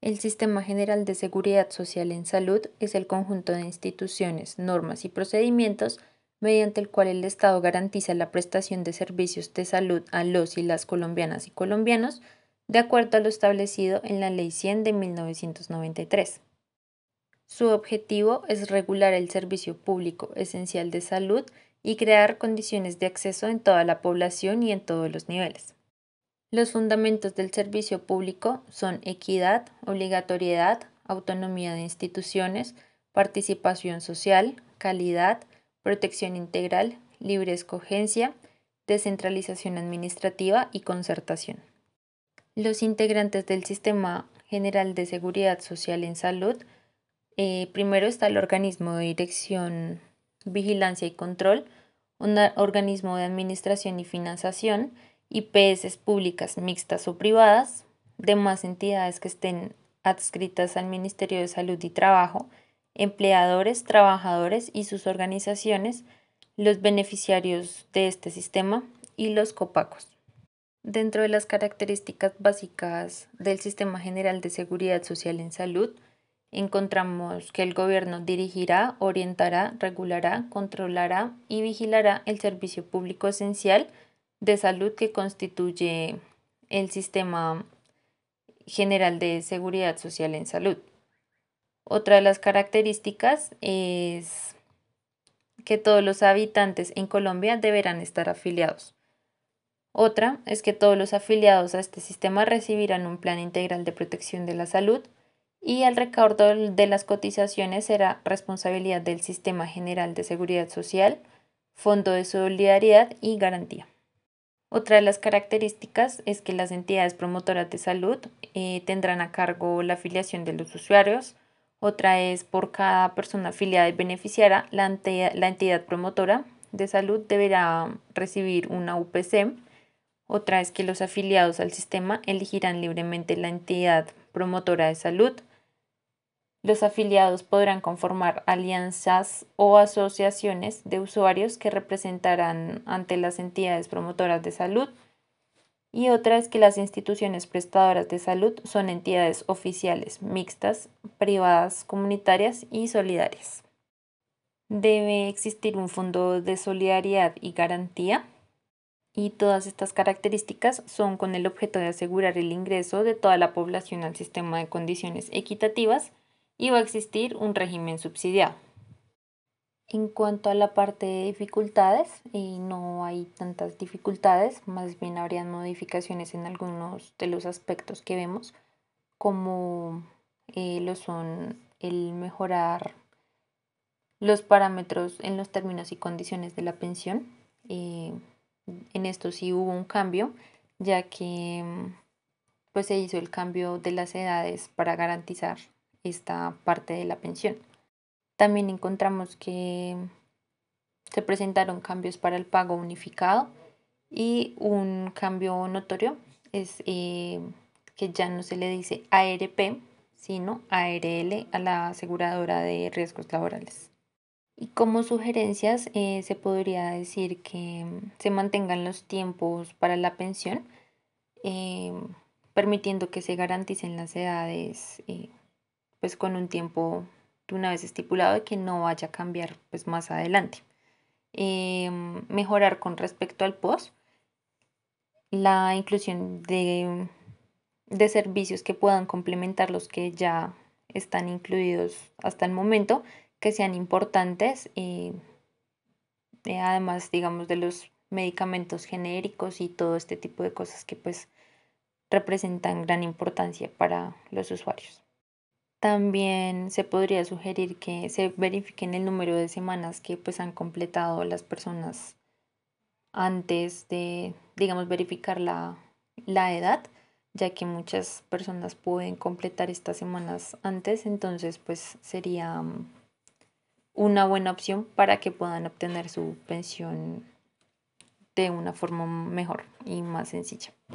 El Sistema General de Seguridad Social en Salud es el conjunto de instituciones, normas y procedimientos mediante el cual el Estado garantiza la prestación de servicios de salud a los y las colombianas y colombianos de acuerdo a lo establecido en la Ley 100 de 1993. Su objetivo es regular el servicio público esencial de salud y crear condiciones de acceso en toda la población y en todos los niveles. Los fundamentos del servicio público son equidad, obligatoriedad, autonomía de instituciones, participación social, calidad, protección integral, libre escogencia, descentralización administrativa y concertación. Los integrantes del Sistema General de Seguridad Social en Salud, eh, primero está el organismo de dirección, vigilancia y control, un organismo de administración y financiación, IPS públicas mixtas o privadas, demás entidades que estén adscritas al Ministerio de Salud y Trabajo, empleadores, trabajadores y sus organizaciones, los beneficiarios de este sistema y los copacos. Dentro de las características básicas del Sistema General de Seguridad Social en Salud, encontramos que el gobierno dirigirá, orientará, regulará, controlará y vigilará el servicio público esencial de salud que constituye el Sistema General de Seguridad Social en Salud. Otra de las características es que todos los habitantes en Colombia deberán estar afiliados. Otra es que todos los afiliados a este sistema recibirán un plan integral de protección de la salud y el recaudo de las cotizaciones será responsabilidad del Sistema General de Seguridad Social, Fondo de Solidaridad y Garantía. Otra de las características es que las entidades promotoras de salud eh, tendrán a cargo la afiliación de los usuarios, otra es por cada persona afiliada y beneficiaria, la, entidad promotora de salud deberá recibir una UPC. Otra es que los afiliados al sistema elegirán libremente la entidad promotora de salud. Los afiliados podrán conformar alianzas o asociaciones de usuarios que representarán ante las entidades promotoras de salud y otra es que las instituciones prestadoras de salud son entidades oficiales, mixtas, privadas, comunitarias y solidarias. Debe existir un fondo de solidaridad y garantía y todas estas características son con el objeto de asegurar el ingreso de toda la población al sistema de condiciones equitativas y va a existir un régimen subsidiado. En cuanto a la parte de dificultades, no hay tantas dificultades, más bien habrían modificaciones en algunos de los aspectos que vemos, como eh, lo son el mejorar los parámetros en los términos y condiciones de la pensión. Eh, en esto sí hubo un cambio, ya que pues, se hizo el cambio de las edades para garantizar esta parte de la pensión. También encontramos que se presentaron cambios para el pago unificado y un cambio notorio es eh, que ya no se le dice ARP, sino ARL a la aseguradora de riesgos laborales. Y como sugerencias eh, se podría decir que se mantengan los tiempos para la pensión, eh, permitiendo que se garanticen las edades pues con un tiempo una vez estipulado que no vaya a cambiar pues más adelante. Em, mejorar con respecto al post, la inclusión de, de servicios que puedan complementar los que ya están incluidos hasta el momento, que sean importantes, y eh, además digamos de los medicamentos genéricos y todo este tipo de cosas que pues representan gran importancia para los usuarios. También se podría sugerir que se verifiquen el número de semanas que pues han completado las personas antes de, digamos, verificar la, la edad, ya que muchas personas pueden completar estas semanas antes, entonces pues sería mm, una buena opción para que puedan obtener su pensión de una forma mejor y más sencilla.